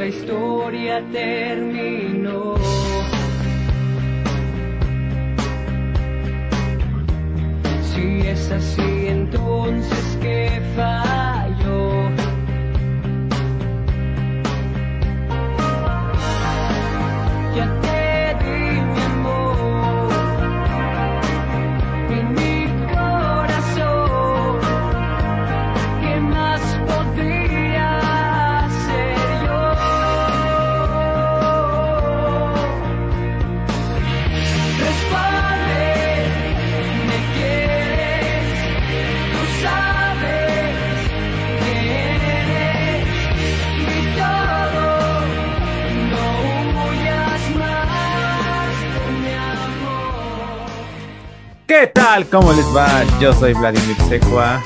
nuestra historia terminó. Tal? ¿Cómo les va? Yo soy Vladimir Secua.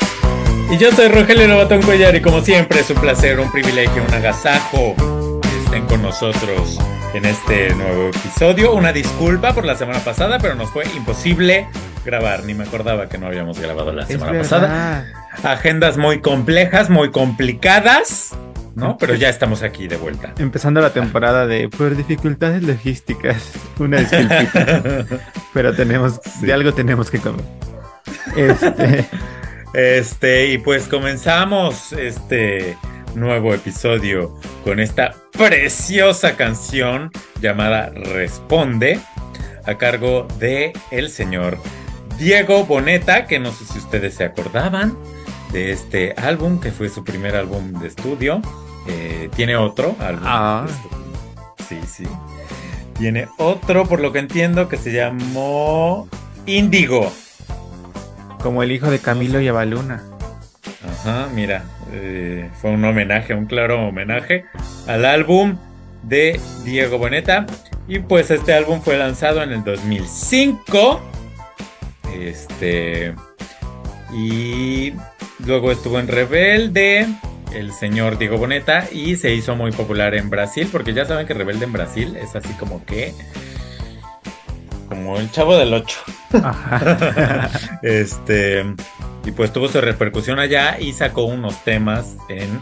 Y yo soy Rogelio Lobatón Cuellar y como siempre es un placer, un privilegio, un agasajo que estén con nosotros en este nuevo episodio. Una disculpa por la semana pasada, pero nos fue imposible grabar. Ni me acordaba que no habíamos grabado la semana pasada. Agendas muy complejas, muy complicadas, ¿no? Pero ya estamos aquí de vuelta. Empezando la temporada de por dificultades logísticas. Una disculpita. pero tenemos, Sí. de algo tenemos que comer. Este, Este, y pues comenzamos este nuevo episodio con esta preciosa canción llamada Responde, a cargo de el señor Diego Boneta, que no sé si ustedes se acordaban de este álbum, que fue su primer álbum de estudio. Eh, tiene otro álbum. Ah. Sí, sí. Tiene otro, por lo que entiendo, que se llamó Índigo. como el hijo de Camilo y Avaluna. Ajá, mira, eh, fue un homenaje, un claro homenaje al álbum de Diego Boneta. Y pues este álbum fue lanzado en el 2005. Este. Y luego estuvo en Rebelde, el señor Diego Boneta, y se hizo muy popular en Brasil, porque ya saben que Rebelde en Brasil es así como que. Como el chavo del 8. Ajá. Este, y pues tuvo su repercusión allá y sacó unos temas en,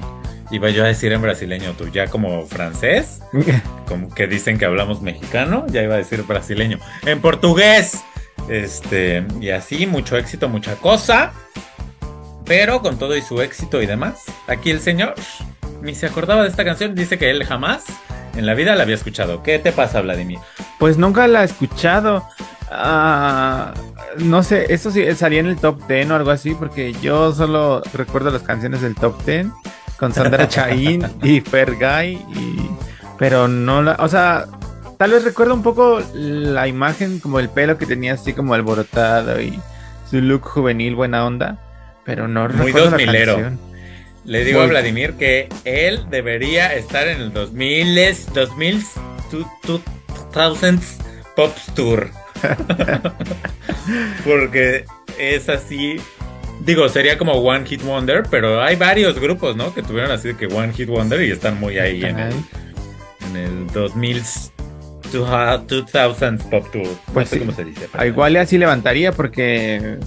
iba yo a decir en brasileño, tú ya como francés, como que dicen que hablamos mexicano, ya iba a decir brasileño, en portugués, este, y así, mucho éxito, mucha cosa, pero con todo y su éxito y demás, aquí el señor ni se acordaba de esta canción, dice que él jamás en la vida la había escuchado. ¿Qué te pasa, Vladimir? Pues nunca la he escuchado. Ah, no sé, eso sí salía en el top 10 o algo así, porque yo solo recuerdo las canciones del top 10 con Sandra Chaín y Fergay, y pero no la, o sea, tal vez recuerdo un poco la imagen, como el pelo que tenía así como alborotado y su look juvenil, buena onda, pero no Muy la 2000ero. canción. Le digo Muy- a Vladimir que él debería estar en el 2000, 2000, 2000 Pops Tour. Porque es así. Digo, sería como One Hit Wonder, pero hay varios grupos, ¿no? Que tuvieron así que One Hit Wonder y están muy ahí en el, en el 2000, 2000 Pop Tour. No Pues sé sí. cómo se dice. Ah, Igual así levantaría porque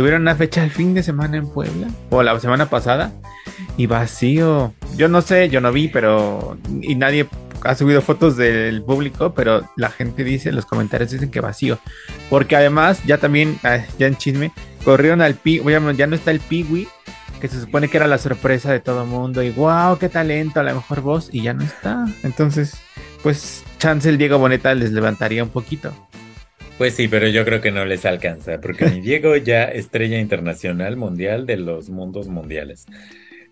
tuvieron una fecha el fin de semana en Puebla o la semana pasada y vacío. Yo no sé, yo no vi, pero y nadie ha subido fotos del público, pero la gente dice, los comentarios dicen que vacío. Porque además, ya también, ah, ya en chisme, corrieron al pi, ya, no está el Piwi, que se supone que era la sorpresa de todo mundo y wow, qué talento, a la mejor voz y ya no está. Entonces, pues chance el Diego Boneta les levantaría un poquito. Pues sí, pero yo creo que no les alcanza, porque mi Diego ya estrella internacional mundial de los mundos mundiales.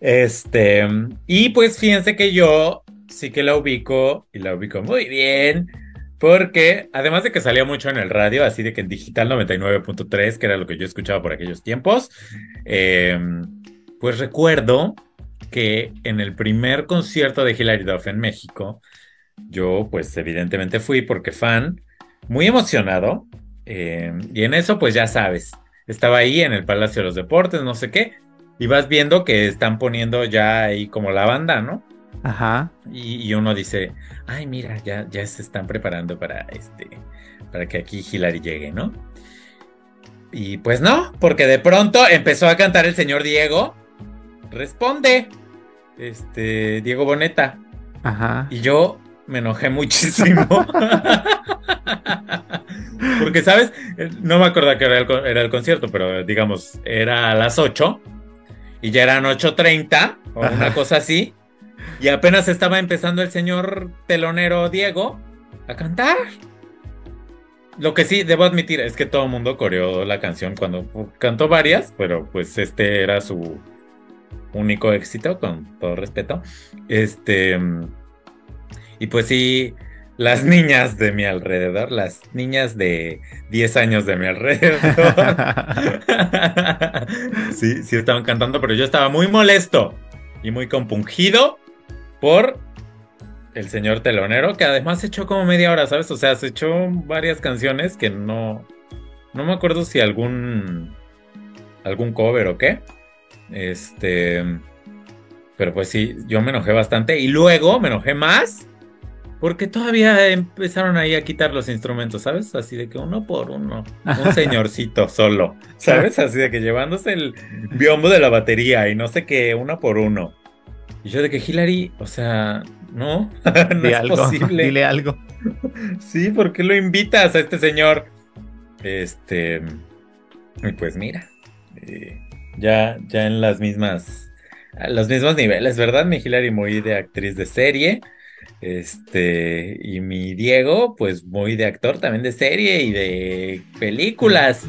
Este, y pues fíjense que yo sí que la ubico y la ubico muy bien, porque además de que salía mucho en el radio, así de que en digital 99.3, que era lo que yo escuchaba por aquellos tiempos, eh, pues recuerdo que en el primer concierto de Hilary Duff en México, yo pues evidentemente fui porque fan, muy emocionado, eh, y en eso pues ya sabes, estaba ahí en el Palacio de los Deportes, no sé qué, y vas viendo que están poniendo ya ahí como la banda, ¿no? Ajá. Y, y uno dice, ay, mira, ya, ya se están preparando para este, para que aquí Hilary llegue, ¿no? Y pues no, porque de pronto empezó a cantar el señor Diego. Responde, este, Diego Boneta. Ajá. Y yo me enojé muchísimo. Porque, ¿sabes? No me acuerdo que era el, era el concierto, pero digamos, era a las 8 y ya eran 8.30 o una cosa así. Y apenas estaba empezando el señor telonero Diego a cantar. Lo que sí debo admitir es que todo el mundo coreó la canción cuando cantó varias, pero pues este era su único éxito, con todo respeto. Este. Y pues sí, las niñas de mi alrededor, las niñas de 10 años de mi alrededor, sí, sí estaban cantando, pero yo estaba muy molesto y muy compungido por el señor telonero, que además se echó como media hora, ¿sabes? O sea, se echó varias canciones que no, no me acuerdo si algún, algún cover o qué. Este, pero pues sí, yo me enojé bastante y luego me enojé más porque todavía empezaron ahí a quitar los instrumentos, ¿sabes? Así de que uno por uno, un señorcito solo, ¿sabes? Así de que llevándose el biombo de la batería y no sé qué, uno por uno. Y yo de que Hillary, o sea, no, no es algo, posible. dile algo. Sí, ¿por qué lo invitas a este señor? Este, y pues mira, eh, ya, ya en las mismas, los mismos niveles, ¿verdad? Mi Hillary muy de actriz de serie, este, y mi Diego, pues muy de actor también de serie y de películas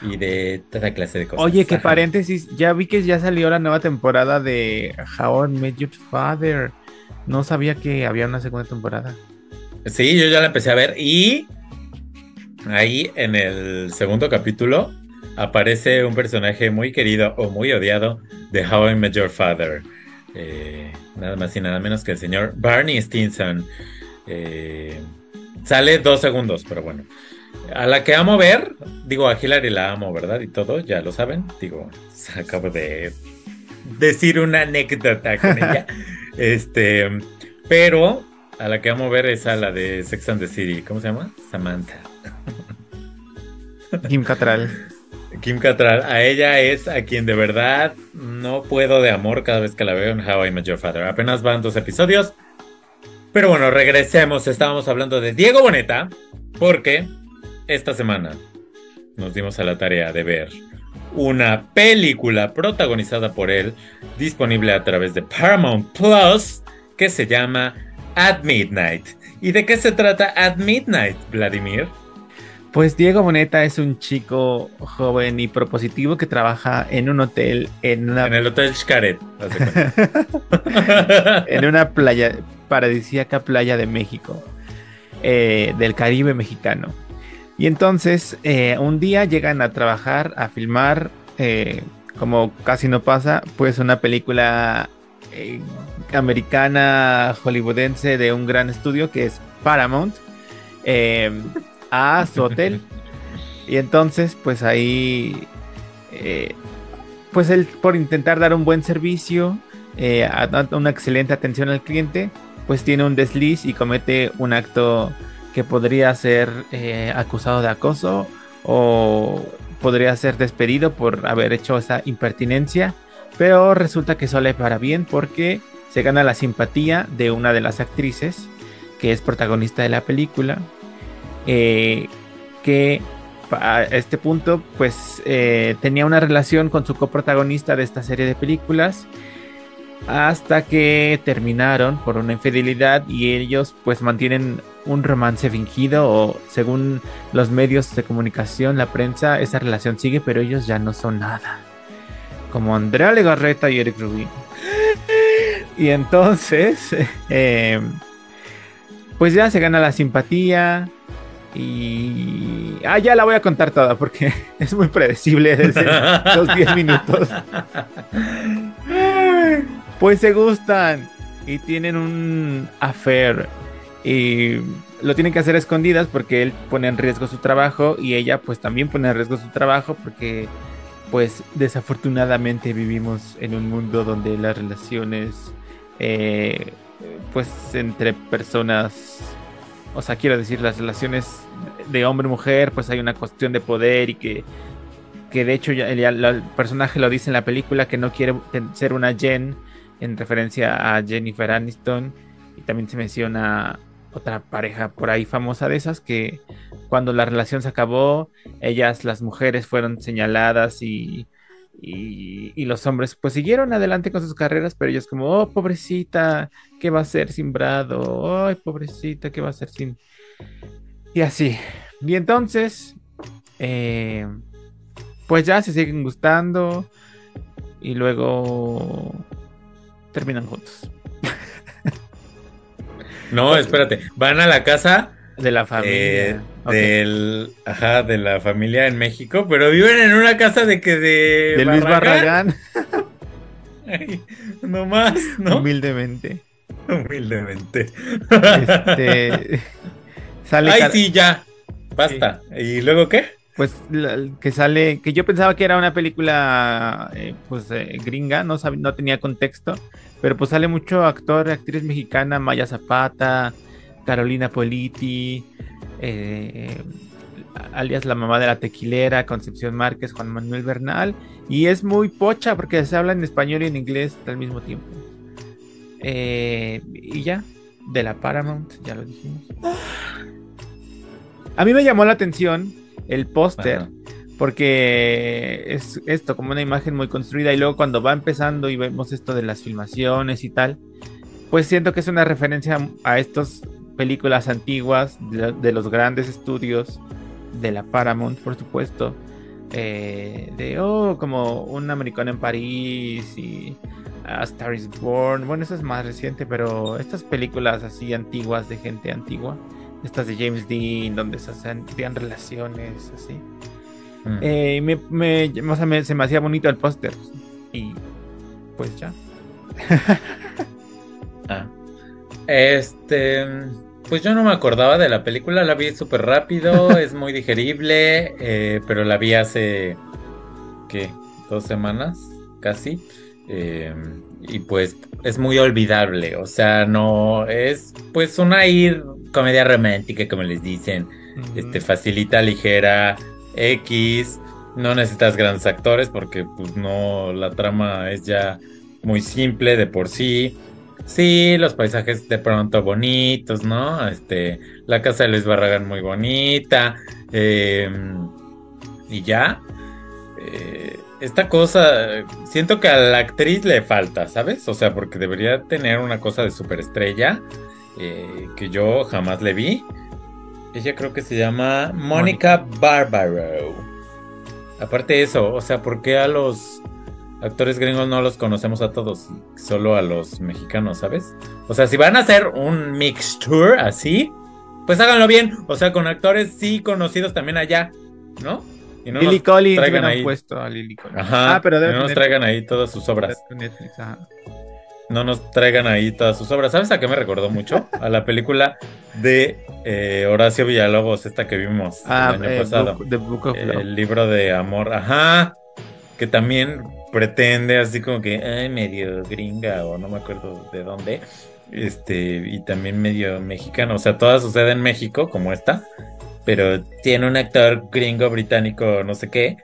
y de toda clase de cosas. Oye, Ajá. paréntesis, ya vi que ya salió la nueva temporada de How I Met Your Father. No sabía que había una segunda temporada. Sí, yo ya la empecé a ver y ahí en el segundo capítulo aparece un personaje muy querido o muy odiado de How I Met Your Father. Eh, nada más y nada menos que el señor Barney Stinson. Eh, sale dos segundos, pero bueno. A la que amo ver, digo, a Hillary la amo, ¿verdad? Y todo, ya lo saben. Digo, acabo de decir una anécdota con ella. este, pero a la que amo ver es a la de Sex and the City. ¿Cómo se llama? Samantha. Kim Cattrall. Kim Cattrall, a ella es a quien de verdad no puedo de amor cada vez que la veo en How I Met Your Father. Apenas van dos episodios. Pero bueno, regresemos. Estábamos hablando de Diego Boneta porque esta semana nos dimos a la tarea de ver una película protagonizada por él, disponible a través de Paramount Plus, que se llama At Midnight. ¿Y de qué se trata At Midnight, Vladimir? Pues Diego Boneta es un chico joven y propositivo que trabaja en un hotel en una, En el Hotel Xcaret. en una playa paradisíaca playa de México, eh, del Caribe mexicano. Y entonces eh, un día llegan a trabajar, a filmar, eh, como casi no pasa, pues una película americana hollywoodense de un gran estudio que es Paramount a su hotel. Y entonces, pues ahí, eh, pues él por intentar dar un buen servicio, eh, a- una excelente atención al cliente, pues tiene un desliz y comete un acto que podría ser eh, acusado de acoso o podría ser despedido por haber hecho esa impertinencia, pero resulta que sale para bien porque se gana la simpatía de una de las actrices que es protagonista de la película, eh, que a este punto pues eh, tenía una relación con su coprotagonista de esta serie de películas hasta que terminaron por una infidelidad y ellos pues mantienen un romance fingido o según los medios de comunicación, la prensa, esa relación sigue pero ellos ya no son nada. Como Andrea Legarreta y Eric Rubin. Y entonces, eh, pues ya se gana la simpatía y... Ah, ya la voy a contar toda porque es muy predecible desde los 10 minutos. Pues se gustan y tienen un affair y lo tienen que hacer a escondidas porque él pone en riesgo su trabajo y ella pues también pone en riesgo su trabajo porque pues desafortunadamente vivimos en un mundo donde las relaciones eh, pues entre personas o sea quiero decir las relaciones de hombre mujer pues hay una cuestión de poder y que que de hecho el personaje lo dice en la película que no quiere ser una Jen en referencia a Jennifer Aniston. Y también se menciona otra pareja por ahí famosa de esas que cuando la relación se acabó, ellas, las mujeres, fueron señaladas y, y, y los hombres pues siguieron adelante con sus carreras, pero ellos como, oh, pobrecita, ¿qué va a hacer sin Brado? Ay, pobrecita, ¿qué va a hacer sin... Y así. Y entonces, eh, pues ya se siguen gustando y luego terminan juntos. No, espérate. Van a la casa De la familia. eh, Del, ajá, de la familia en México, pero viven en una casa de que de, de Luis Barragán, Ay, no más, ¿no? humildemente. Humildemente. Este, sale Ay, sí, ya. Basta. ¿Y luego qué? pues la- que sale, que yo pensaba que era una película eh, pues eh, gringa, no sab- no tenía contexto, pero pues sale mucho actor, actriz mexicana, Maya Zapata, Carolina Politi, eh, alias la mamá de la tequilera, Concepción Márquez, Juan Manuel Bernal, y es muy pocha porque se habla en español y en inglés al mismo tiempo. Eh, y ya, de la Paramount, ya lo dijimos. A mí me llamó la atención el póster, porque es esto, como una imagen muy construida, y luego cuando va empezando y vemos esto de las filmaciones y tal, pues siento que es una referencia a estas películas antiguas de, de los grandes estudios de la Paramount, por supuesto. eh, de, oh, como un americano en París y A Star is Born. Bueno, eso es más reciente, pero estas películas así antiguas de gente antigua, estas de James Dean, donde se hacían relaciones así. Mm. Eh, me, me- o sea, me- se me hacía bonito el póster. Y pues ya. Ah. Este, pues yo no me acordaba de la película, la vi súper rápido, es muy digerible, eh, pero la vi hace, ¿qué? Dos semanas, casi. eh, y pues es muy olvidable, o sea, no, es pues una ir comedia romántica, como les dicen, este, facilita, ligera, X, no necesitas grandes actores porque pues no, la trama es ya muy simple de por sí. Sí, los paisajes de pronto bonitos, ¿no? Este, la casa de Luis Barragán muy bonita. eh, y ya. eh, esta cosa, siento que a la actriz le falta, ¿sabes? O sea, porque debería tener una cosa de superestrella eh, que yo jamás le vi. Ella creo que se llama Mónica Barbaro. Aparte de eso, o sea, ¿por qué a los actores gringos no los conocemos a todos? Solo a los mexicanos, ¿sabes? O sea, si van a hacer un mixture así, pues háganlo bien. O sea, con actores sí conocidos también allá, ¿no? Y no Lily nos Collins traigan ahí. puesto a Lily Collins. Ajá, Ah, pero debe no nos traigan ahí todas sus obras. Netflix, ajá. No nos traigan ahí todas sus obras. ¿Sabes a qué me recordó mucho? A la película de eh, Horacio Villalobos, esta que vimos Ah, el año eh, pasado. Book- The Book of Love. El libro de amor, ajá, que también pretende así como que, ay, medio gringa o no me acuerdo de dónde, este, y también medio mexicano, o sea, toda sucede en México, como esta, pero tiene un actor gringo, británico, no sé qué,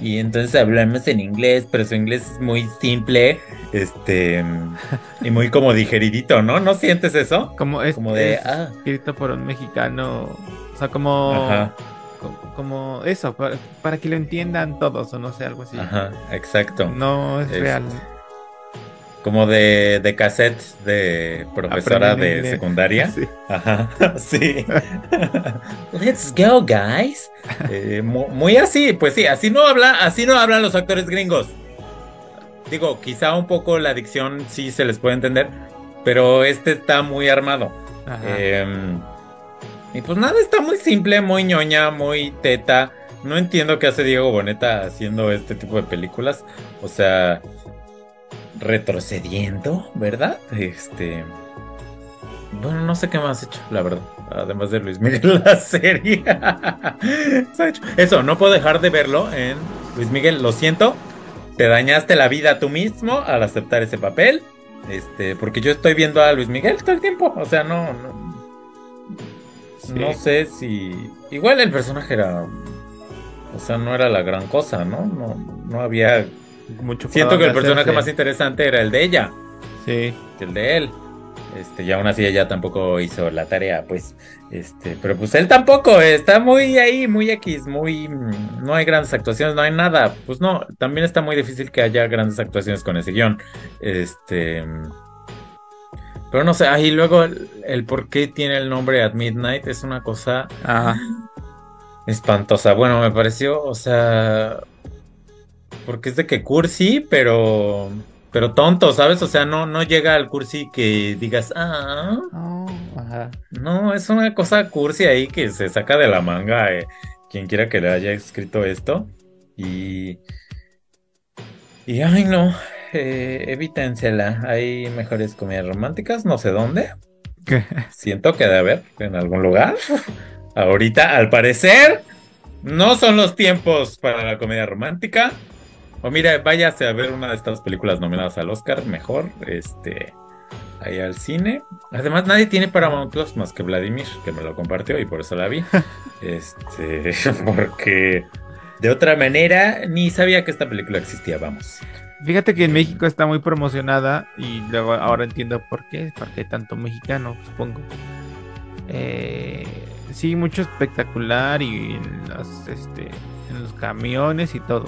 y entonces hablamos en inglés, pero su inglés es muy simple, este, y muy como digeridito, ¿no? ¿No sientes eso? Como es, como de, es ah. escrito por un mexicano. O sea, como. Ajá, Como eso, para, para que lo entiendan todos, o no sé, algo así. ajá, exacto. No es real. Como de, de cassette de profesora Aprenden de secundaria. Sí. Ajá, sí. Let's go, guys. Eh, mu- muy, así, pues sí, así no habla, así no hablan los actores gringos. Digo, quizá un poco la dicción sí se les puede entender, pero este está muy armado. Ajá. Em, y pues nada, está muy simple, muy ñoña, muy teta. No entiendo qué hace Diego Boneta haciendo este tipo de películas. O sea, retrocediendo, ¿verdad? Este. Bueno, no sé qué más ha hecho, la verdad. Además de Luis Miguel, la serie. Eso, no puedo dejar de verlo en Luis Miguel, lo siento. Te dañaste la vida tú mismo al aceptar ese papel. Este, porque yo estoy viendo a Luis Miguel todo el tiempo. O sea, no, no, Sí. no sé si. Igual el personaje era. O sea, no era la gran cosa, ¿no? No, no había. Mucho Siento que el personaje hacerse. más interesante era el de ella Sí. que el de él. Este, y aún así ella tampoco hizo la tarea, pues. Este, pero pues él tampoco, está muy ahí, muy X, muy. No hay grandes actuaciones, no hay nada. Pues no, también está muy difícil que haya grandes actuaciones con ese guion. Este. Pero no sé, ahí luego el, el por qué tiene el nombre At Midnight es una cosa Ajá. espantosa. Bueno, me pareció, o sea, porque es de que cursi, pero pero tonto, ¿sabes? O sea, no no llega al cursi que digas, "Ah, Oh, ajá. no, es una cosa cursi ahí que se saca de la manga eh, quien quiera que le haya escrito esto y y ay, no, eh, evítensela. Hay mejores comedias románticas, no sé dónde. ¿Qué? Siento que debe haber en algún lugar. Ahorita, al parecer, no son los tiempos para la comedia romántica. O mira, váyase a ver una de estas películas nominadas al Oscar, mejor, este, ahí al cine. Además, nadie tiene Paramount Plus más que Vladimir, que me lo compartió y por eso la vi. Este, porque de otra manera ni sabía que esta película existía, vamos. Fíjate que en México está muy promocionada y luego ahora entiendo por qué, porque hay tanto mexicano, supongo. Eh, sí, mucho espectacular y en los, este, en los camiones y todo.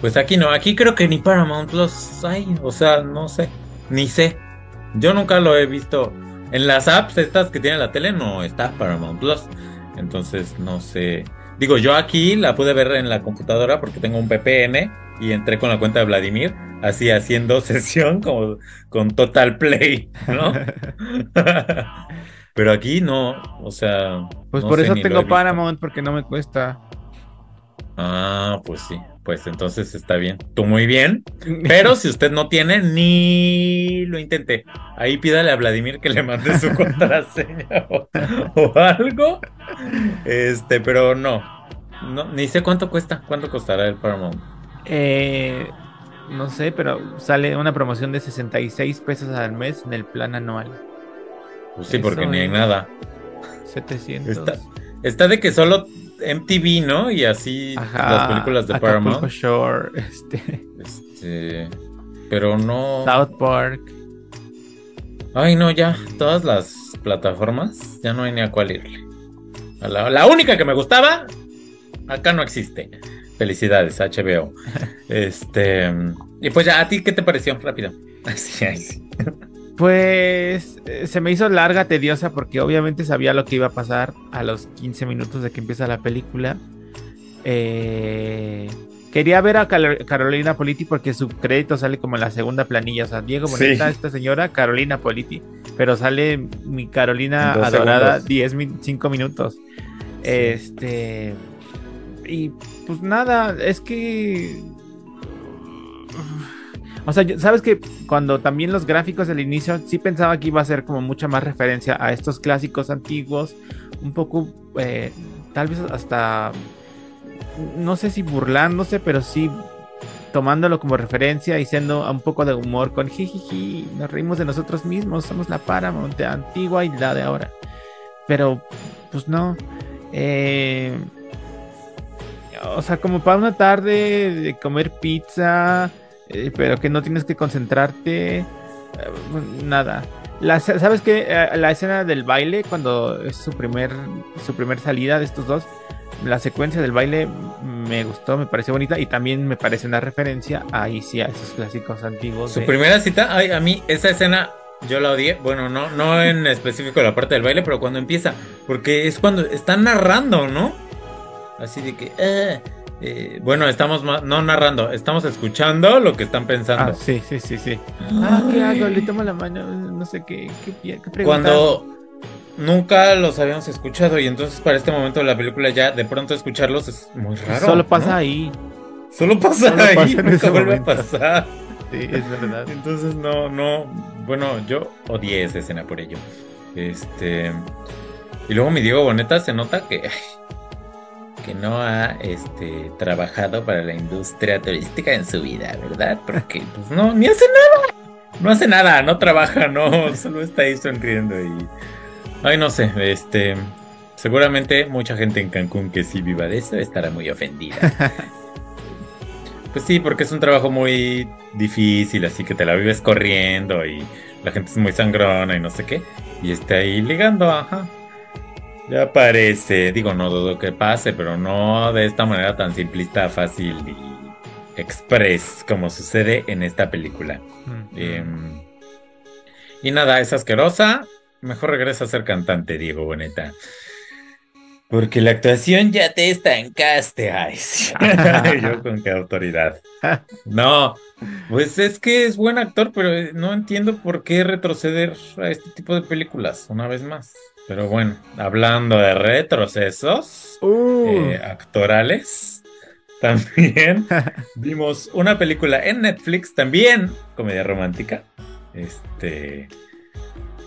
Pues aquí no, aquí creo que ni Paramount Plus hay, o sea, no sé, ni sé. Yo nunca lo he visto. En las apps estas que tiene la tele no está Paramount Plus. Entonces no sé. Digo, yo aquí la pude ver en la computadora porque tengo un VPN y entré con la cuenta de Vladimir, así haciendo sesión como con Total Play, ¿no? Pero aquí no, o sea. Pues no por eso tengo. Paramount, porque no me cuesta. Ah, pues sí, pues entonces está bien. Tú muy bien. Pero si usted no tiene, ni lo intente. Ahí pídale a Vladimir que le mande su contraseña o, o algo. Este, pero no. no. Ni sé cuánto cuesta. ¿Cuánto costará el Paramount? Eh, no sé, pero sale una promoción de 66 pesos al mes en el plan anual. Pues sí, Eso porque ni hay nada. 700. Está, está de que solo MTV, ¿no? Y así Ajá, las películas de Acapulco Paramount. Shore, este, Este, pero no. South Park. Ay, no, ya, todas las plataformas, ya no hay ni a cuál irle. A la, la única que me gustaba, acá no existe. Felicidades, HBO. Este, y pues ya, ¿a ti qué te pareció? Rápido. Así. Pues eh, se me hizo larga, tediosa, porque obviamente sabía lo que iba a pasar a los 15 minutos de que empieza la película. Eh, quería ver a Cal- Carolina Politi porque su crédito sale como en la segunda planilla. O sea, Diego Sí. Boneta, esta señora, Carolina Politi. Pero sale mi Carolina adorada segundos. 10 min- 5 minutos. Este. Y pues nada, es que. O sea, sabes que cuando también los gráficos del inicio, sí pensaba que iba a ser como mucha más referencia a estos clásicos antiguos, un poco, eh, tal vez hasta, no sé si burlándose, pero sí tomándolo como referencia y siendo un poco de humor con jijiji, nos reímos de nosotros mismos, somos la Paramount antigua y la de ahora. Pero, pues no. Eh, o sea, como para una tarde de comer pizza, eh, pero que no tienes que concentrarte, eh, nada. La, ¿Sabes qué? Eh, La escena del baile, cuando es su primer, su primer salida de estos dos, la secuencia del baile me gustó, me pareció bonita y también me parece una referencia ahí sí a esos clásicos antiguos. Su de- primera cita, ay, a mí esa escena yo la odié. Bueno, no, no en específico la parte del baile, pero cuando empieza, porque es cuando están narrando, ¿no? Así de que, eh, eh, bueno, estamos no narrando, estamos escuchando lo que están pensando. Ah, sí, sí, sí, sí. Ah, ¿qué hago? Le tomo la mano, no sé qué, qué, qué. Cuando nunca los habíamos escuchado y entonces para este momento de la película ya de pronto escucharlos es muy raro. Solo pasa ¿no? ahí. Solo pasa Solo ahí, pasa nunca vuelve a pasar. Sí, es verdad. Entonces no, no, bueno, yo odié esa escena por ello. Este y luego mi Diego Boneta se nota que que no ha este trabajado para la industria turística en su vida, ¿verdad? Porque pues no ni hace nada. No hace nada, no trabaja, no, solo está ahí sonriendo y ay no sé, este seguramente mucha gente en Cancún que sí viva de eso estará muy ofendida. Pues sí, porque es un trabajo muy difícil, así que te la vives corriendo y la gente es muy sangrona y no sé qué, y está ahí ligando, ajá. Ya parece, digo, no dudo que pase, pero no de esta manera tan simplista, fácil y express como sucede en esta película. Mm. Em, y nada, es asquerosa. Mejor regresa a ser cantante, Diego Boneta. Porque la actuación ya te estancaste. Ay. Yo con qué autoridad. No, pues es que es buen actor, pero no entiendo por qué retroceder a este tipo de películas una vez más. Pero bueno, hablando de retrocesos Uh, eh, actorales, también vimos una película en Netflix, también comedia romántica, este,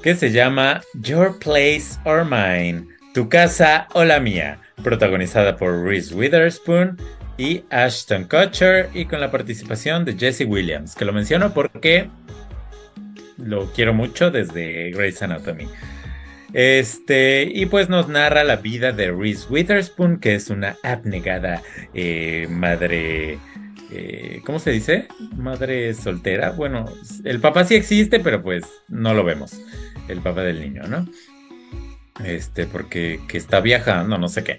que se llama Your Place or Mine, Tu casa o la mía, protagonizada por Reese Witherspoon y Ashton Kutcher y con la participación de Jesse Williams, que lo menciono porque lo quiero mucho desde Grey's Anatomy. Este, y pues nos narra la vida de Reese Witherspoon, que es una abnegada eh, madre. eh, ¿Cómo se dice? Madre soltera. Bueno, el papá sí existe, pero pues no lo vemos. El papá del niño, ¿no? Este, porque que está viajando, no sé qué.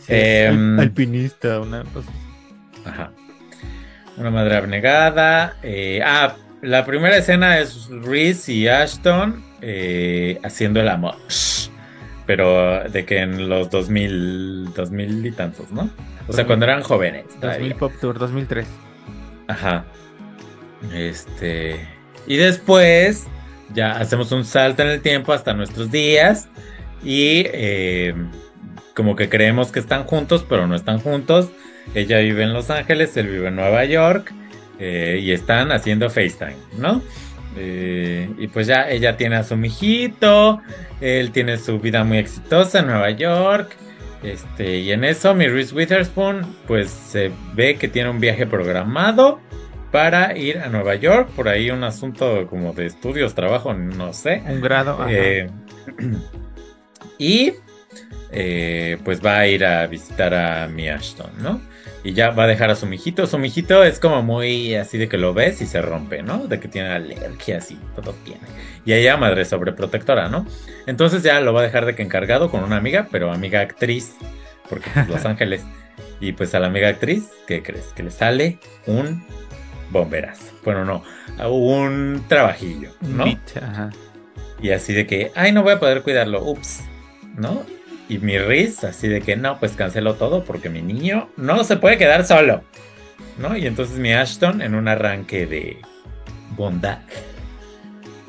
sí, em, al- alpinista, una cosa. Ajá. Una madre abnegada. eh, ah, la primera escena es Reese y Ashton eh, haciendo el amor. Pero de que en los 2000, 2000 y tantos, ¿no? O sea, cuando eran jóvenes. 2000 todavía. Pop Tour, 2003. Ajá. Este. Y después ya hacemos un salto en el tiempo hasta nuestros días. Y eh, como que creemos que están juntos, pero no están juntos. Ella vive en Los Ángeles, él vive en Nueva York. eh, y están haciendo FaceTime, ¿no? Eh, y pues ya ella tiene a su mijito. Él tiene su vida muy exitosa en Nueva York. Este, y en eso, mi Reese Witherspoon, pues se ve que tiene un viaje programado para ir a Nueva York. Por ahí un asunto como de estudios, trabajo, no sé. Un grado. Eh, y eh, pues va a ir a visitar a mi Ashton, ¿no? Y ya va a dejar a su mijito. Su mijito es como muy así de que lo ves y se rompe, ¿no? De que tiene alergias y todo tiene. Y ella madre sobreprotectora, ¿no? Entonces ya lo va a dejar de que encargado con una amiga, pero amiga actriz, porque pues, Los Ángeles. Y pues a la amiga actriz, ¿qué crees? Que le sale un bomberazo. Bueno, no, un trabajillo, ¿no? beat, ajá. Y así de que, ay, no voy a poder cuidarlo, ups, ¿no? Y mi Riz, así de que, no, pues cancelo todo porque mi niño no se puede quedar solo, ¿no? Y entonces mi Ashton, en un arranque de bondad,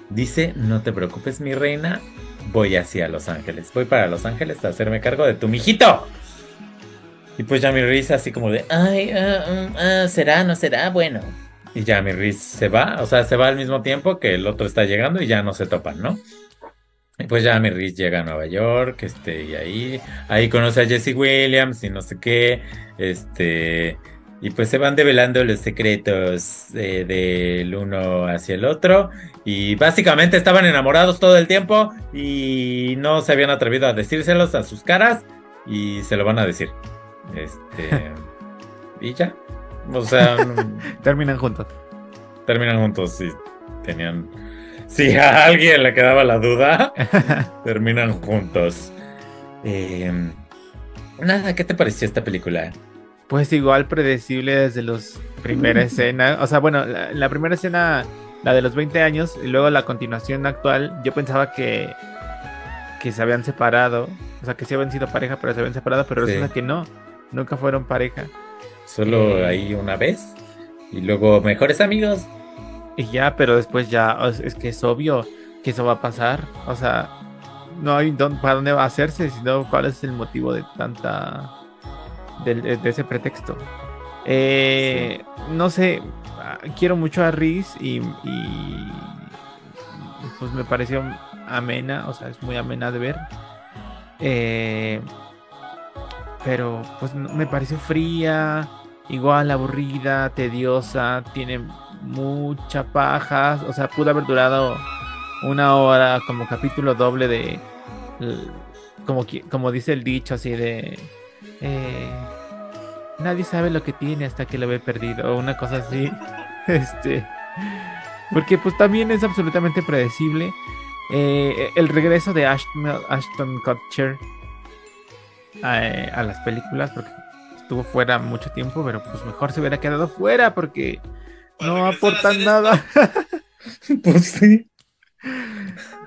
dice, no te preocupes, mi reina, voy hacia Los Ángeles, voy para Los Ángeles a hacerme cargo de tu mijito. Y pues ya mi Riz así como de, ay, ah, será, no será, bueno. Y ya mi Riz se va, o sea, se va al mismo tiempo que el otro está llegando y ya no se topan, ¿no? Pues ya mi Riz llega a Nueva York, este, y ahí, ahí conoce a Jesse Williams y no sé qué, este, y pues se van develando los secretos eh, del uno hacia el otro, y básicamente estaban enamorados todo el tiempo y no se habían atrevido a decírselos a sus caras y se lo van a decir. Este, y ya, o sea, Terminan juntos. terminan juntos y tenían. Si a alguien le quedaba la duda, terminan juntos. Eh, nada, ¿qué te pareció esta película? Pues igual predecible desde los primera escena. O sea, bueno, la, la primera escena, la de los 20 años, y luego la continuación actual, yo pensaba que, que se habían separado. O sea, que sí habían sido pareja, pero se habían separado, pero Sí. resulta que no. Nunca fueron pareja. Solo Eh. ahí una vez y luego mejores amigos. Y ya, pero después ya, es que es obvio que eso va a pasar. O sea, no hay dónde- para dónde va a hacerse, sino cuál es el motivo de tanta. de, ese pretexto. Eh, No sé, ah, quiero mucho a Riz y, y, Pues me pareció amena, o sea, es muy amena de ver. Eh, pero pues me pareció fría, igual aburrida, tediosa, tiene mucha paja, o sea, pudo haber durado una hora como capítulo doble de, como, como dice el dicho así de, eh, nadie sabe lo que tiene hasta que lo ve perdido, o una cosa así. Este, porque pues también es absolutamente predecible. Eh, el regreso de Ashton, Kutcher a, a las películas, porque estuvo fuera mucho tiempo, pero pues mejor se hubiera quedado fuera porque no aportan nada. Pues sí.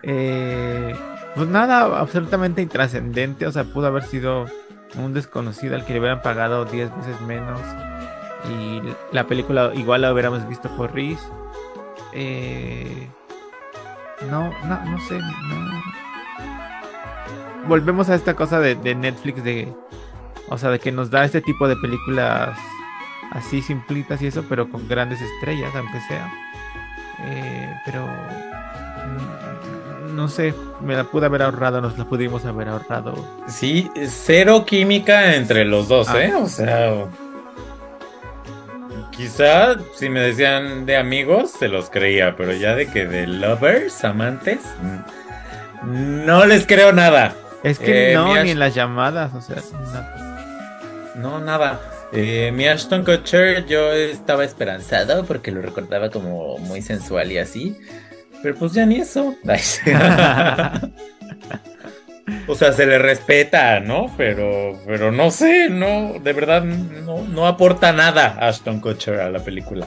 Eh, pues nada, absolutamente intrascendente. O sea, pudo haber sido un desconocido al que le hubieran pagado 10 veces menos. Y la película igual la hubiéramos visto por Reese. Eh, no, no, no sé. no. Volvemos a esta cosa de, de Netflix de. O sea, de que nos da este tipo de películas así simplitas y eso, pero con grandes estrellas, aunque sea. Eh, pero mm, no sé, me la pude haber ahorrado, nos la pudimos haber ahorrado. Sí, cero química entre los dos, Ah. ¿eh? O sea. Quizá si me decían de amigos, se los creía, pero ya de que de lovers, amantes, mm, no les creo nada. Es que Eh, no, ni en las llamadas, o sea, no. No, nada. Eh, mi Ashton Kutcher yo estaba esperanzado porque lo recordaba como muy sensual y así. Pero pues ya ni eso. O sea, se le respeta, ¿no? Pero, pero no sé, no, de verdad no, no aporta nada Ashton Kutcher a la película.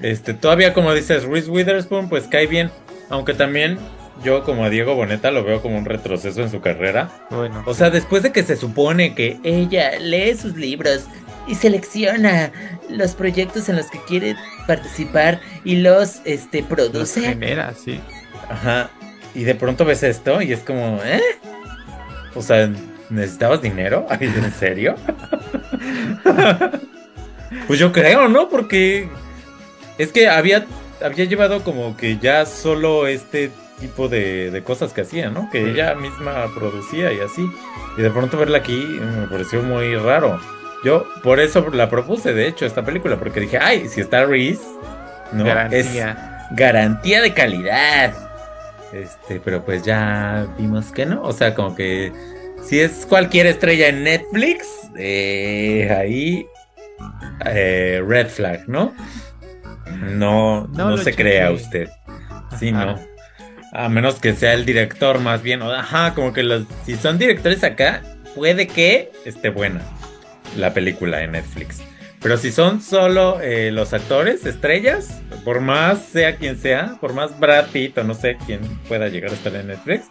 Este, todavía como dices, Reese Witherspoon, pues cae bien. Aunque también yo como a Diego Boneta lo veo como un retroceso en su carrera. Bueno, O sea, después de que se supone que ella lee sus libros y selecciona los proyectos en los que quiere participar y los este los produce. genera, sí. Ajá. Y de pronto ves esto y es como, ¿eh? O sea, ¿necesitabas dinero? ¿En serio? pues yo creo, ¿no? Porque es que había, había llevado como que ya solo este tipo de, de cosas que hacía, ¿no? Que ella misma producía y así. Y de pronto verla aquí me pareció muy raro. Yo por eso la propuse, de hecho, esta película, porque dije, ay, si está Reese, ¿no? Es Garantía. de calidad. Este, pero pues ya vimos que no. O sea, como que si es cualquier estrella en Netflix, eh, ahí eh, red flag, ¿no? No, No se crea usted. Sí, Ajá. no. A menos que sea el director más bien. o- Ajá, como que los, si son directores acá, puede que esté buena la película en Netflix. Pero si son solo eh, los actores, estrellas, por más sea quien sea, por más Brad Pitt o no sé quién pueda llegar a estar en Netflix,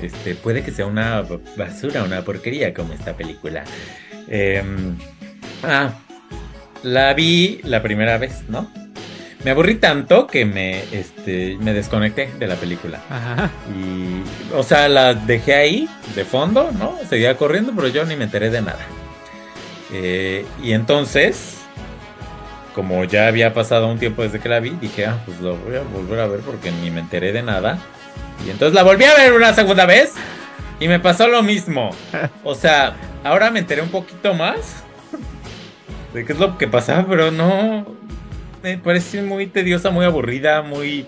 este, puede que sea una basura, una porquería como esta película. Em, ah, la vi la primera vez, ¿no? Me aburrí tanto que me, este, me desconecté de la película. Ajá. Y, o sea, la dejé ahí, de fondo, ¿no? Seguía corriendo, pero yo ni me enteré de nada. Eh, y entonces, como ya había pasado un tiempo desde que la vi, dije, ah, pues lo voy a volver a ver porque ni me enteré de nada. Y entonces la volví a ver una segunda vez y me pasó lo mismo. O sea, ahora me enteré un poquito más de qué es lo que pasaba, pero no. Me parece muy tediosa, muy aburrida, muy.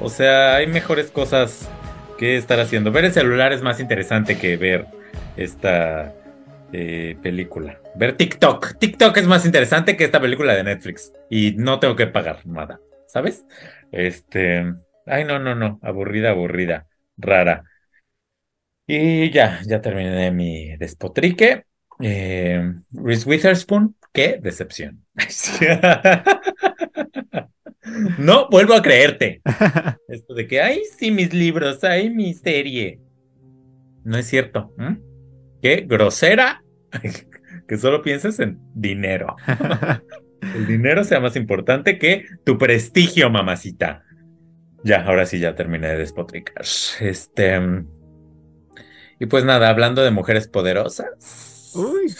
O sea, hay mejores cosas que estar haciendo. Ver el celular es más interesante que ver esta eh, película. Ver TikTok. TikTok es más interesante que esta película de Netflix. Y no tengo que pagar nada. ¿Sabes? Este. Ay, no, no, no. Aburrida, aburrida. Rara. Y ya, ya terminé mi despotrique. Eh, Reese Witherspoon, qué decepción. No vuelvo a creerte. Esto de que, ay, sí, mis libros, ay, mi serie. No es cierto. Qué grosera que solo pienses en dinero. El dinero sea más importante que tu prestigio, mamacita. Ya, ahora sí, ya terminé de despotricar. Este. Y pues nada, hablando de mujeres poderosas. Uy.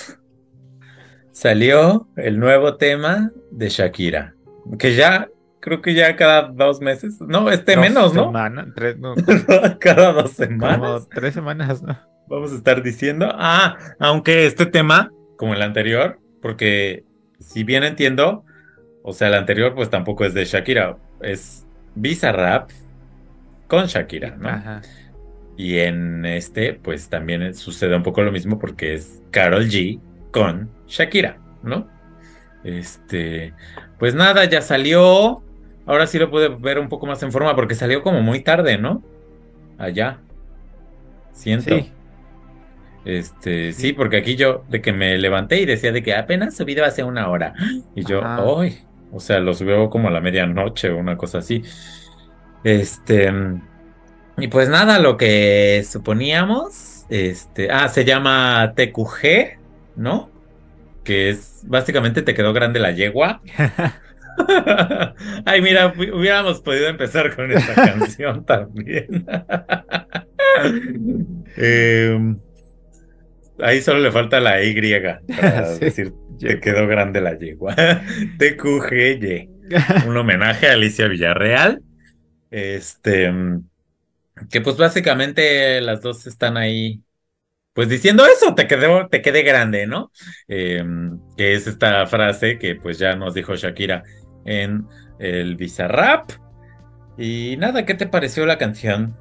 Salió el nuevo tema de Shakira. Que ya, creo que ya cada dos meses. No, este Dos menos, ¿no? semanas, tres, no, cada dos como semanas. tres semanas, ¿no? Vamos a estar diciendo. Ah, aunque este tema, como el anterior, porque si bien entiendo, o sea, el anterior, pues tampoco es de Shakira. Es Visa Rap con Shakira, ¿no? Ajá. Y en este, pues también sucede un poco lo mismo porque es Carol G con Shakira, ¿no? Este, pues nada, ya salió. Ahora sí lo pude ver un poco más en forma porque salió como muy tarde, ¿no? Allá. Siento. Sí. Este, sí, porque aquí yo de que me levanté y decía de que apenas subido hace una hora. Y yo. ¡ay! O sea, lo subió como a la medianoche o una cosa así. Este, y pues nada, lo que suponíamos, este, ah, se llama TQG, ¿no? Que es básicamente te quedó grande la yegua. Ay, mira, hu- hubiéramos podido empezar con esta canción también. Em, ahí solo le falta la Y para Sí, decir te yegua. quedó grande la yegua. TQGY. Un homenaje a Alicia Villarreal. Este, que pues básicamente las dos están ahí, pues diciendo eso, te quedó, te quedé grande, ¿no? Em, que es esta frase que pues ya nos dijo Shakira en el Bizarrap. Y nada, ¿qué te pareció la canción?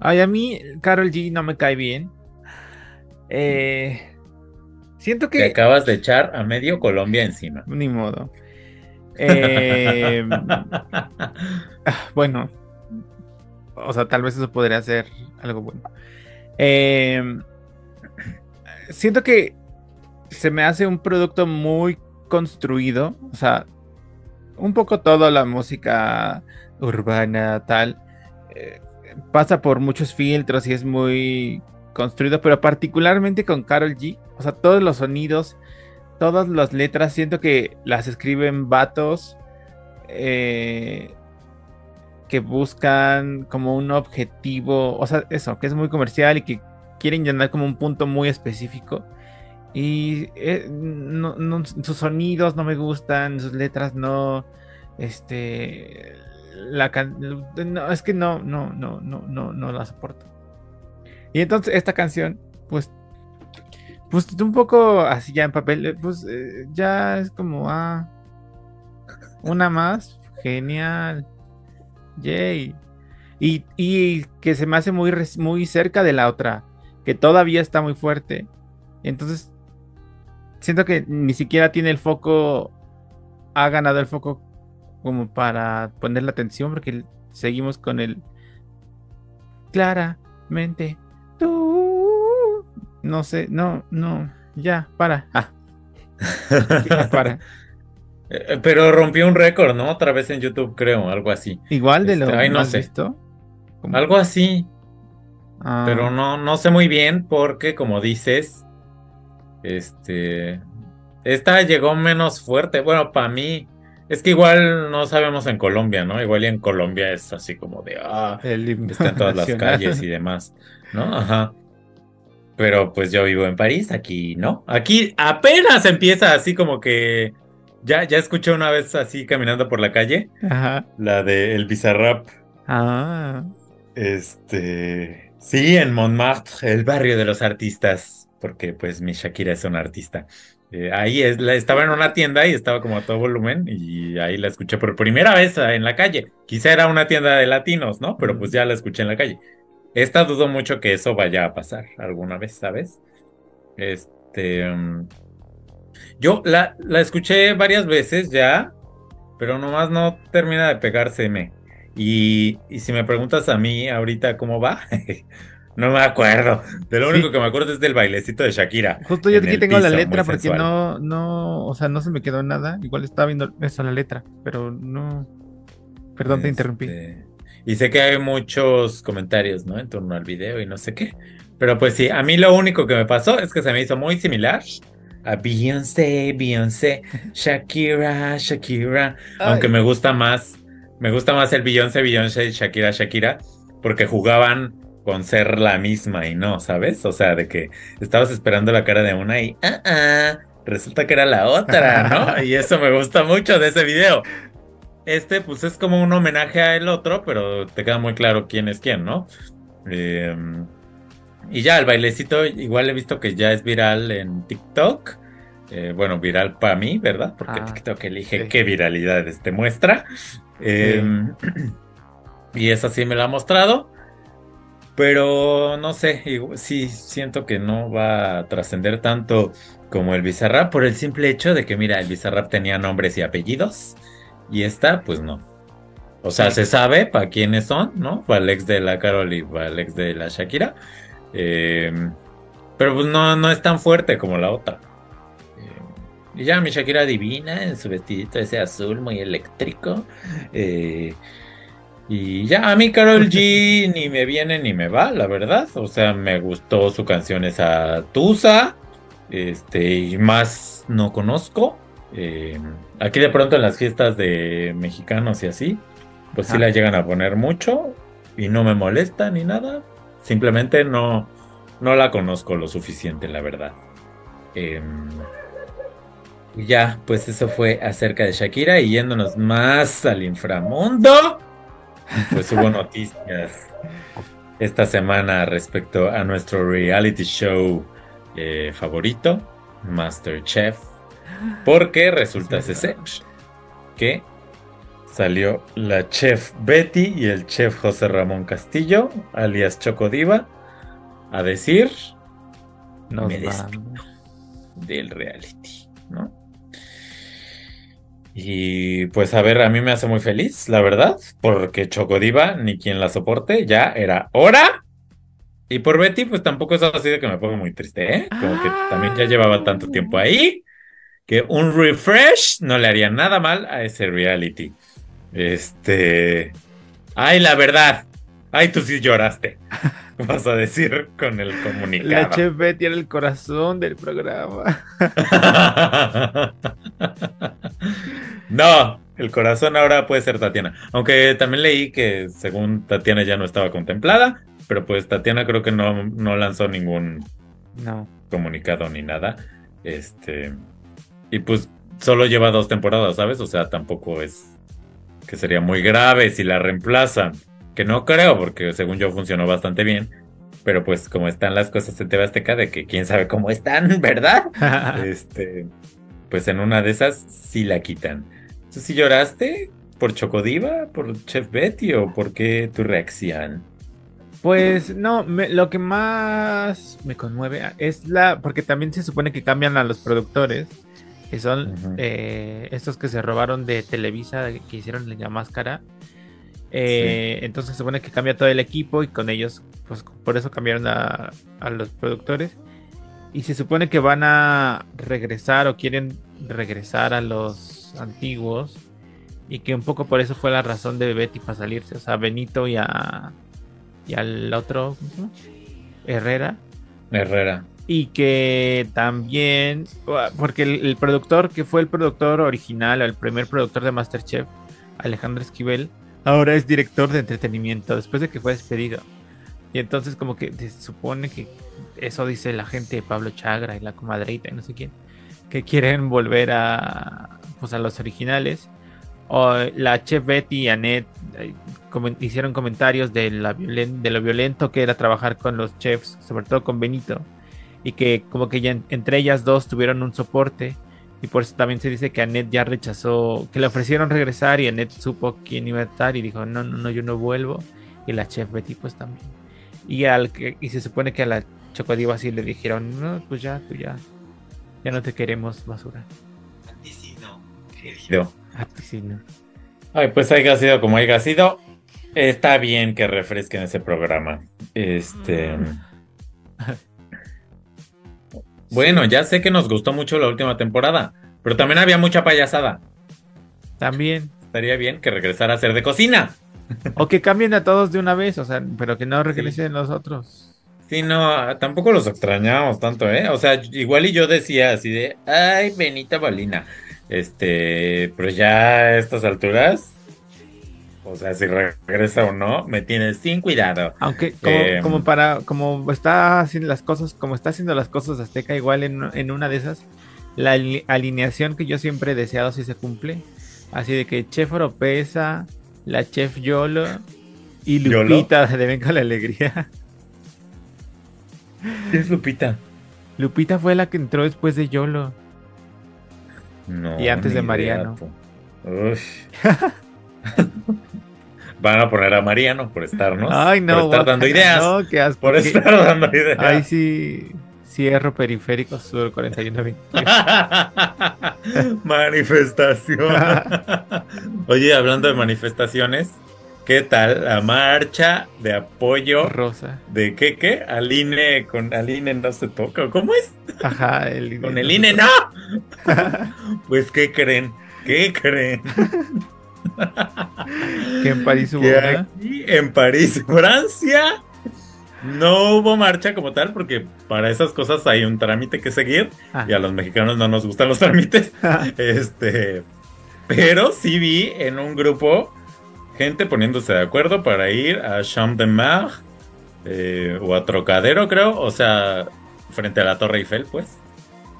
Ay, a mí Carol G no me cae bien. Eh, siento Te que... acabas de echar a medio Colombia encima. Ni modo. Eh, ah, bueno, o sea, tal vez eso podría ser algo bueno. Eh, siento que se me hace un producto muy construido, o sea, un poco toda la música urbana, tal, eh, pasa por muchos filtros y es muy construido, pero particularmente con Carol G, o sea, todos los sonidos, todas las letras, siento que las escriben vatos eh, que buscan como un objetivo, o sea, eso, que es muy comercial y que quieren llenar como un punto muy específico. Y eh, sus sonidos no me gustan, sus letras no. Este. La can- no, es que no, no, no, no, no, no la soporto. Y entonces esta canción, pues. Pues un poco así ya en papel, eh, pues eh, ya es como, ah. Una más, genial. Yay. Y, y que se me hace muy, muy cerca de la otra, que todavía está muy fuerte. Entonces, siento que ni siquiera tiene el foco, ha ganado el foco como para poner la atención, porque seguimos con el claramente tú. No sé, no, no, ya, para. Ah, ya, para. Eh, Pero rompió un récord, ¿no? Otra vez en YouTube, creo, algo así. Igual de lo Este, ay, no sé. visto. Algo así. Ah, Pero no, no sé muy bien porque, como dices, este, esta llegó menos fuerte. Bueno, para mí, es que igual no sabemos en Colombia, ¿no? Igual y en Colombia es así como de, ah, está en todas las calles y demás, ¿no? Ajá. Pero pues yo vivo en París, aquí no. Aquí apenas empieza así como que, ya, ya escuché una vez así caminando por la calle, Ajá. la de El Bizarrap. Ah, Este, sí, en Montmartre, el barrio de los artistas, porque pues mi Shakira es una artista. Eh, ahí es, la- estaba en una tienda y estaba como a todo volumen y ahí la escuché por primera vez ah, en la calle. Quizá era una tienda de latinos, ¿no? Pero pues ya la escuché en la calle. Esta dudo mucho que eso vaya a pasar alguna vez, ¿sabes? Este, mm, yo la, la escuché varias veces ya, pero nomás no termina de pegárseme. Y, y si me preguntas a mí ahorita cómo va, no me acuerdo. De lo Sí. único que me acuerdo es del bailecito de Shakira. justo yo aquí tengo la piso, letra muy porque sensual. no, no, o sea, no se me quedó nada. Igual estaba viendo eso la letra, pero no. Perdón, te interrumpí. Y sé que hay muchos comentarios, ¿no? En torno al video y no sé qué. Pero pues sí, a mí lo único que me pasó es que se me hizo muy similar a Beyoncé, Beyoncé, Shakira, Shakira. Aunque me gusta más, me gusta más el Beyoncé, Beyoncé, Shakira, Shakira, porque jugaban con ser la misma y no, ¿sabes? O sea, de que estabas esperando la cara de una y ah, ah, resulta que era la otra, ¿no? Y eso me gusta mucho de ese video. Este, pues es como un homenaje al otro, pero te queda muy claro quién es quién, ¿no? Eh, y ya, el bailecito, igual he visto que ya es viral en TikTok. Eh, bueno, viral para mí, ¿verdad? Porque Ah, TikTok elige sí. qué viralidades te muestra. Eh, y esa sí me la ha mostrado. Pero no sé, sí siento que no va a trascender tanto como el Bizarrap por el simple hecho de que, mira, el Bizarrap tenía nombres y apellidos y esta, pues no. O sea, Sí. se sabe para quiénes son, ¿no? Para el ex de la Carol y para el ex de la Shakira. Eh, pero pues no, no es tan fuerte como la otra. Eh, y ya mi Shakira divina en su vestidito ese azul muy eléctrico. Eh, y ya a mí Carol G ni me viene ni me va, la verdad. O sea, me gustó su canción esa Tusa. Este, y más no conozco. Eh, aquí de pronto en las fiestas de mexicanos y así, pues sí la llegan a poner mucho y no me molesta ni nada. Simplemente no, no la conozco lo suficiente, la verdad. Y ya, pues eso fue acerca de Shakira y yéndonos más al inframundo, pues hubo noticias esta semana respecto a nuestro reality show eh, favorito, Masterchef, porque resulta Es ser que salió la chef Betty y el chef José Ramón Castillo, alias Chocodiva, a decir Nos Me va- del reality, ¿no? Y pues a ver, a mí me hace muy feliz, la verdad, porque Chocodiva, ni quien la soporte, ya era hora. Y por Betty, pues tampoco es así de que me ponga muy triste, ¿eh? Como que también ya llevaba tanto tiempo ahí, que un refresh no le haría nada mal a ese reality. Este... Ay, la verdad. Ay, tú sí lloraste. Vas a decir con el comunicado. La Betty era el corazón del programa. no, el corazón ahora puede ser Tatiana. Aunque también leí que según Tatiana ya no estaba contemplada, pero pues Tatiana creo que no, no lanzó ningún No. comunicado ni nada. Este. Y pues solo lleva dos temporadas, ¿sabes? O sea, tampoco es que sería muy grave si la reemplazan. Que no creo, porque según yo funcionó bastante bien. Pero pues como están las cosas en TV Azteca, de que quién sabe cómo están, ¿verdad? Este, pues en una de esas sí la quitan. ¿Tú sí lloraste por Chocodiva, por Chef Betty o por qué tu reacción? Pues no, me- lo que más me conmueve es la, porque también se supone que cambian a los productores, que son eh, estos que se robaron de Televisa, que hicieron la máscara. Eh, Entonces se supone que cambia todo el equipo y con ellos, pues por eso cambiaron a, a los productores. Y se supone que van a regresar o quieren regresar a los antiguos. Y que un poco por eso fue la razón de Betty para salirse. O sea, Benito y a. Y al otro. ¿cómo se llama? Herrera. Herrera. Y que también. Porque el, productor, que fue el productor original, el primer productor de Masterchef, Alejandro Esquivel, ahora es director de entretenimiento después de que fue despedido. Y entonces, como que se supone que eso dice la gente de Pablo Chagra y la comadreita y no sé quién, que quieren volver a, pues, a los originales. O la chef Betty y Annette eh, hicieron comentarios de, la de lo violento que era trabajar con los chefs, sobre todo con Benito, y que como que ya en- entre ellas dos tuvieron un soporte, y por eso también se dice que Annette ya rechazó, que le ofrecieron regresar y Annette supo quién iba a estar y dijo, no, no, no, yo no vuelvo, y la chef Betty pues también. Y, al que, y se supone que a la Chocodiva así le dijeron, no, pues ya, tú ya, ya no te queremos basura. Querido. A ti sí, no. Ay, pues haya sido como haya sido. Está bien que refresquen ese programa. Este. Bueno, ya sé que nos gustó mucho la última temporada, pero también había mucha payasada. También. Estaría bien que regresara a ser de cocina. O que cambien a todos de una vez, o sea, pero que no regresen los otros. Sí, no, tampoco los extrañábamos tanto, ¿eh? O sea, igual y yo decía así de, ay, Benita Bolina. Este, pero ya a estas alturas, o sea, si regresa o no, me tienes sin cuidado. Aunque como, Eh, como para, como está haciendo las cosas, como está haciendo las cosas Azteca, igual en, en una de esas, la ali- alineación que yo siempre he deseado si se cumple. Así de que Chef Oropesa, la Chef Yolo y ¿Yolo? Lupita de Venga la Alegría. ¿Quién es Lupita? Lupita fue la que entró después de Yolo. No. Y antes de Mariano. Uy. van a poner a Mariano por estarnos. Ay, no. Por estar dando ideas. No, qué asco. por estar dando ideas. Ahí sí. Cierro periférico sur 41 Manifestación. Oye, hablando de manifestaciones, ¿qué tal la marcha de apoyo Rosa. de qué qué? Al INE con al INE no se toca. ¿Cómo es? Ajá, el Con el INE no. Pues ¿qué creen? ¿Qué creen? Que en París hubo aquí en París, Francia, no hubo marcha como tal porque para esas cosas hay un trámite que seguir Ah. y a los mexicanos no nos gustan los trámites. Este, pero sí vi en un grupo gente poniéndose de acuerdo para ir a Champ de Mar eh, o a Trocadero, creo, o sea, frente a la Torre Eiffel, pues,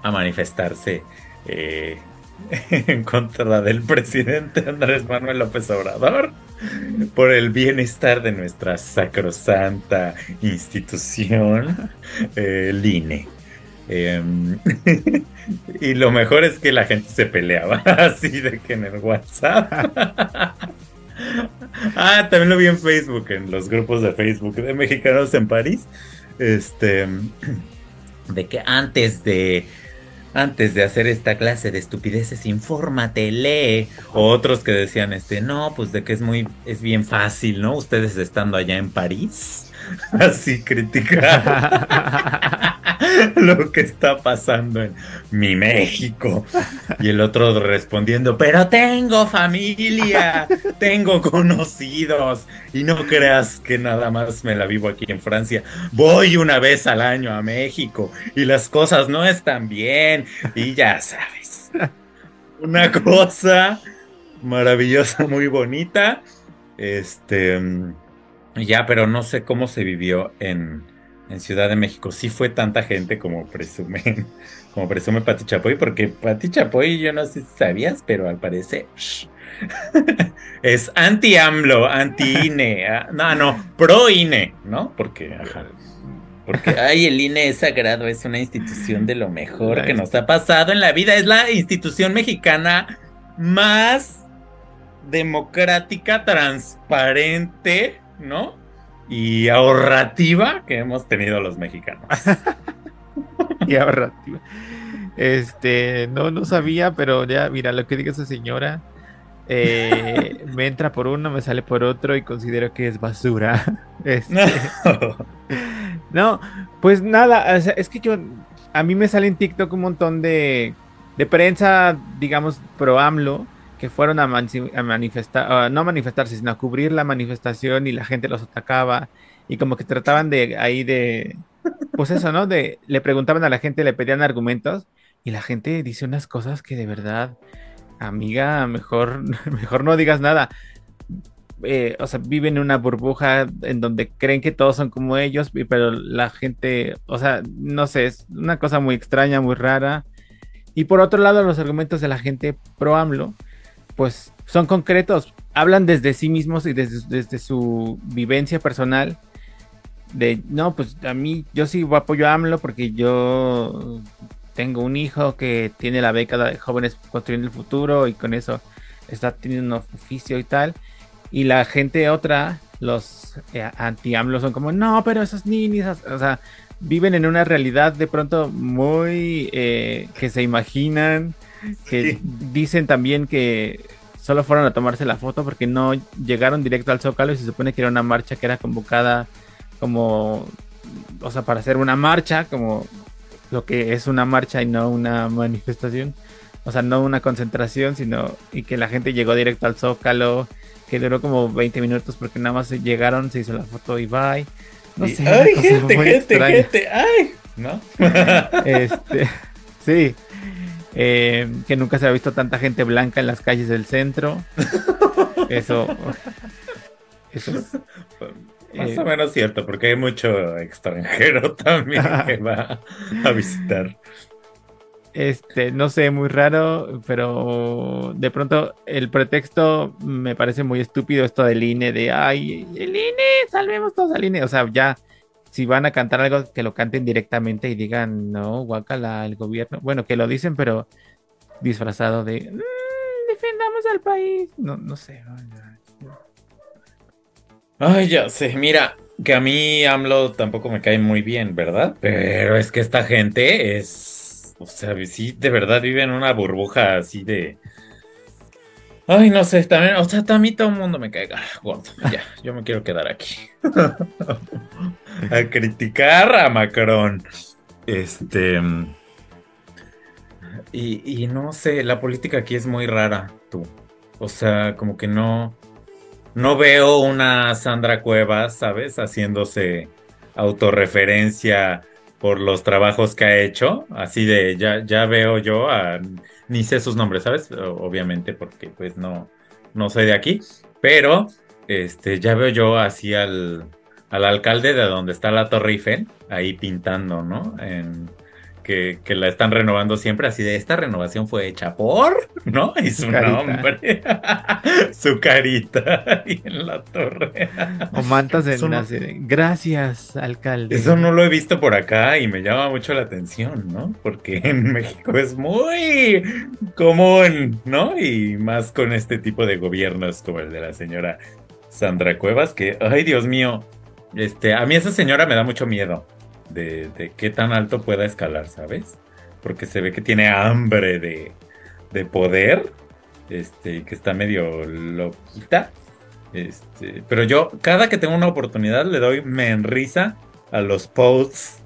a manifestarse eh, en contra del presidente Andrés Manuel López Obrador por el bienestar de nuestra sacrosanta institución, eh, el INE. Em, y lo mejor es que la gente se peleaba así de que en el WhatsApp. ah, también lo vi en Facebook, en los grupos de Facebook de mexicanos en París. Este, de que antes de antes de hacer esta clase de estupideces, infórmate, lee. O otros que decían, este, no, pues de que es muy, es bien fácil, ¿no? Ustedes estando allá en París, así criticar lo que está pasando en mi México. Y el otro respondiendo, pero tengo familia, tengo conocidos. Y no creas que nada más me la vivo aquí en Francia. Voy una vez al año a México y las cosas no están bien. Y ya sabes. Una cosa maravillosa, muy bonita. Este. Ya, pero no sé cómo se vivió en, en Ciudad de México. Sí fue tanta gente como presume, como presume Pati Chapoy, porque Pati Chapoy, yo no sé si sabías, pero al parecer shh, es anti-AMLO, anti-INE. ah, No, no, pro-INE, ¿no? Porque, ajá. Porque, ay, el INE es sagrado, es una institución de lo mejor que nos ha pasado en la vida. Es la institución mexicana más democrática, transparente, ¿no? Y ahorrativa que hemos tenido los mexicanos. y ahorrativa. Este, no, no sabía, pero ya, mira, lo que diga esa señora, eh, me entra por uno, me sale por otro y considero que es basura. Este, no, pues nada, o sea, es que yo, a mí me sale en TikTok un montón de, de prensa, digamos, pro AMLO, que fueron a, manifestar, no manifestarse, sino a cubrir la manifestación y la gente los atacaba y como que trataban de ahí de, pues eso, ¿no? De, le preguntaban a la gente, le pedían argumentos y la gente dice unas cosas que de verdad, amiga, mejor, mejor no digas nada. Eh, o sea, viven en una burbuja en donde creen que todos son como ellos, pero la gente, o sea, no sé, es una cosa muy extraña, muy rara. Y por otro lado, los argumentos de la gente pro AMLO, pues son concretos, hablan desde sí mismos y desde, desde su vivencia personal. De, no, pues a mí, yo sí apoyo a AMLO porque yo tengo un hijo que tiene la beca de jóvenes construyendo el futuro y con eso está teniendo un oficio y tal. Y la gente otra, los eh, anti-AMLO son como, no, pero esos niños, o sea, viven en una realidad de pronto muy eh, que se imaginan, que Sí. dicen también que solo fueron a tomarse la foto porque no llegaron directo al Zócalo y se supone que era una marcha que era convocada como, o sea, para hacer una marcha, como lo que es una marcha y no una manifestación. O sea, no una concentración, sino y que la gente llegó directo al Zócalo, que duró como 20 minutos porque nada más llegaron, se hizo la foto y bye. No Y, sé, ay, gente, gente, extraña. gente, ay, ¿no? Este, sí. Eh, que nunca se ha visto tanta gente blanca en las calles del centro. Eso. Eso es. Más eh, o menos cierto, porque hay mucho extranjero también que va a visitar. Este, no sé, muy raro, pero de pronto el pretexto me parece muy estúpido esto del INE, de ay, el INE, salvemos todos al INE. O sea, ya, si van a cantar algo, que lo canten directamente y digan, no, guácala, el gobierno. Bueno, que lo dicen, pero disfrazado de "Mm, defendamos al país. No, no sé. Ay, ya sé, mira, que a mí AMLO tampoco me cae muy bien, ¿verdad? Pero es que esta gente es, o sea, sí, de verdad vive en una burbuja así de... Ay, no sé, también, o sea, a mí todo el mundo me ah, gordo. Ya, yo me quiero quedar aquí. a criticar a Macron. Este... Y, y no sé, la política aquí es muy rara, tú. O sea, como que no no veo una Sandra Cuevas, ¿sabes? Haciéndose autorreferencia por los trabajos que ha hecho. Así de, ya, ya veo yo, a, ni sé sus nombres, ¿sabes? Obviamente, porque pues no, no soy de aquí. Pero, este, ya veo yo así al, al alcalde de donde está la Torre Eiffel, ahí pintando, ¿no? En, que, la están renovando siempre, así de esta renovación fue hecha por, ¿no? Y su, nombre, su carita ahí en la torre. O mantas de gracias, alcalde. Eso no lo he visto por acá y me llama mucho la atención, ¿no? Porque en México es muy común, ¿no? Y más con este tipo de gobiernos como el de la señora Sandra Cuevas, que, ay Dios mío, este, a mí esa señora me da mucho miedo de, qué tan alto pueda escalar, ¿sabes? Porque se ve que tiene hambre de, de poder, este, que está medio loquita. Este, pero yo, cada que tengo una oportunidad, le doy me enrisa a los posts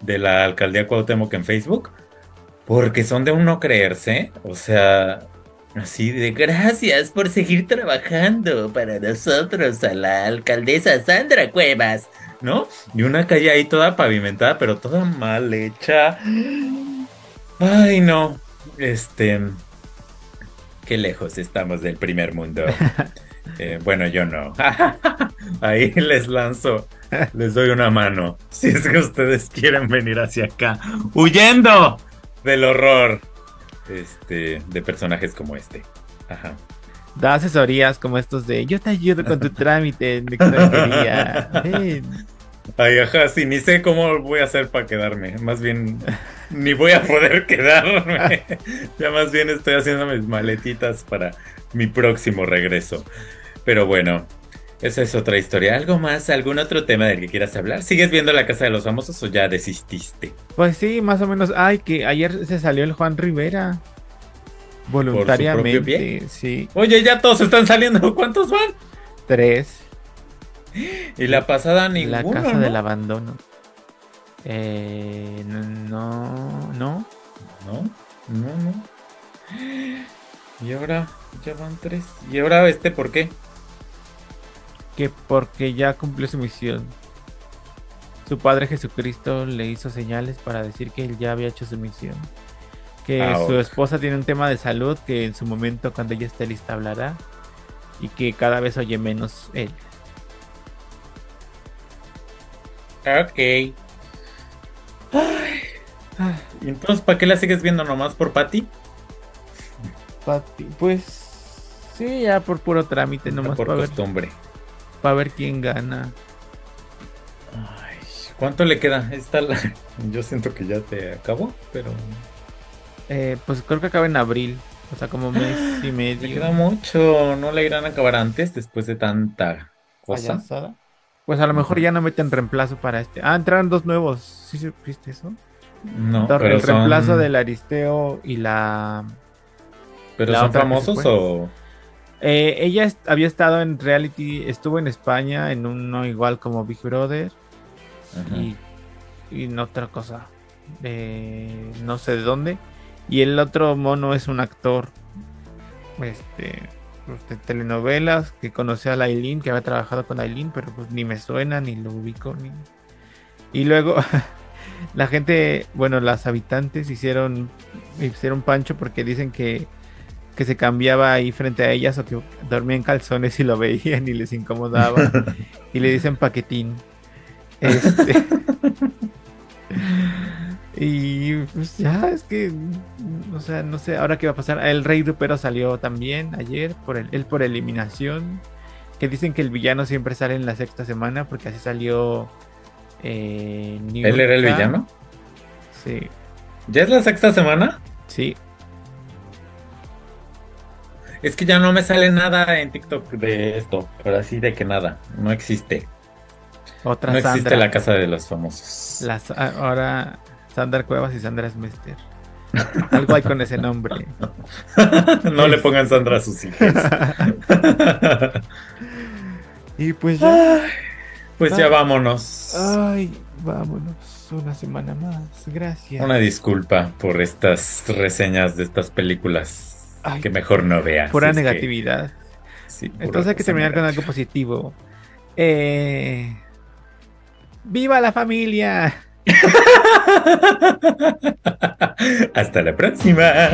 de la alcaldía Cuauhtémoc en Facebook, porque son de uno creerse, o sea, así de gracias por seguir trabajando para nosotros a la alcaldesa Sandra Cuevas. ¿No? Y una calle ahí toda pavimentada, pero toda mal hecha. Ay, no. Este. Qué lejos estamos del primer mundo. Eh, bueno, yo no. Ahí les lanzo, les doy una mano. Si es que ustedes quieren venir hacia acá, huyendo del horror este, de personajes como este. Ajá. Da asesorías como estos de yo te ayudo con tu trámite de extranjería. Ay, ajá, sí, ni sé cómo voy a hacer para quedarme. Más bien, ni voy a poder quedarme. ya más bien estoy haciendo mis maletitas para mi próximo regreso. Pero bueno, esa es otra historia. ¿Algo más? ¿Algún otro tema del que quieras hablar? ¿Sigues viendo la Casa de los Famosos o ya desististe? Pues sí, más o menos. Ay, que ayer se salió el Juan Rivera. Voluntariamente, sí. Oye, ya todos están saliendo. ¿Cuántos van? Tres. Y la pasada ninguna. La casa del abandono. Eh, no, no. No, no, no. Y ahora ya van tres. ¿Y ahora este por qué? Que porque ya cumplió su misión. Su padre Jesucristo le hizo señales para decir que él ya había hecho su misión que ah, su esposa tiene un tema de salud que en su momento cuando ella esté lista hablará y que cada vez oye menos él. Ok. Entonces, ¿para qué la sigues viendo nomás por Patty? Patty, pues sí, ya por puro trámite nomás. Por costumbre. para ver quién gana. ¿Cuánto le queda? Esta Yo siento que ya te acabó, pero eh, pues creo que acaba en abril. O sea, como mes y medio. Le queda mucho. ¿No le irán a acabar antes después de tanta cosa? Pues a lo mejor ya no meten reemplazo para este. Ah, entraron dos nuevos. ¿Sí supiste eso? No. pero el reemplazo del Aristeo y la. ¿Pero son famosos o.? Eh, ella había estado en reality, estuvo en España en uno igual como Big Brother y, y, en otra cosa, eh, no sé de dónde. Y el otro mono es un actor este, pues, de telenovelas que conoce a Aileen, que había trabajado con Aileen, pero pues ni me suena, ni lo ubico. Ni... Y luego la gente, bueno, las habitantes hicieron, hicieron pancho porque dicen que, que se cambiaba ahí frente a ellas o que dormía en calzones y lo veían y les incomodaba. y le dicen paquetín. Este. Y pues ya, es que, o sea, no sé, ahora qué va a pasar. El Rey Rupero salió también ayer, por el, él por eliminación. Que dicen que el villano siempre sale en la sexta semana, porque así salió. Eh, ¿Él era el villano? Sí. ¿Ya es la sexta semana? Sí. Es que ya no me sale nada en TikTok de esto, pero así de que nada, no existe. Otra no existe la casa de los famosos. Las- ahora Sandra Cuevas y Sandra Smester. Algo hay con ese nombre. no le pongan Sandra a sus hijos. y pues ya. pues ya vámonos. Ay, vámonos. Una semana más. Gracias. Una disculpa por estas reseñas de estas películas Ay, que mejor no veas. pura Es que- negatividad. sí, pura Entonces hay que terminar con algo positivo. Eh, ¡Viva la familia! Hasta la próxima.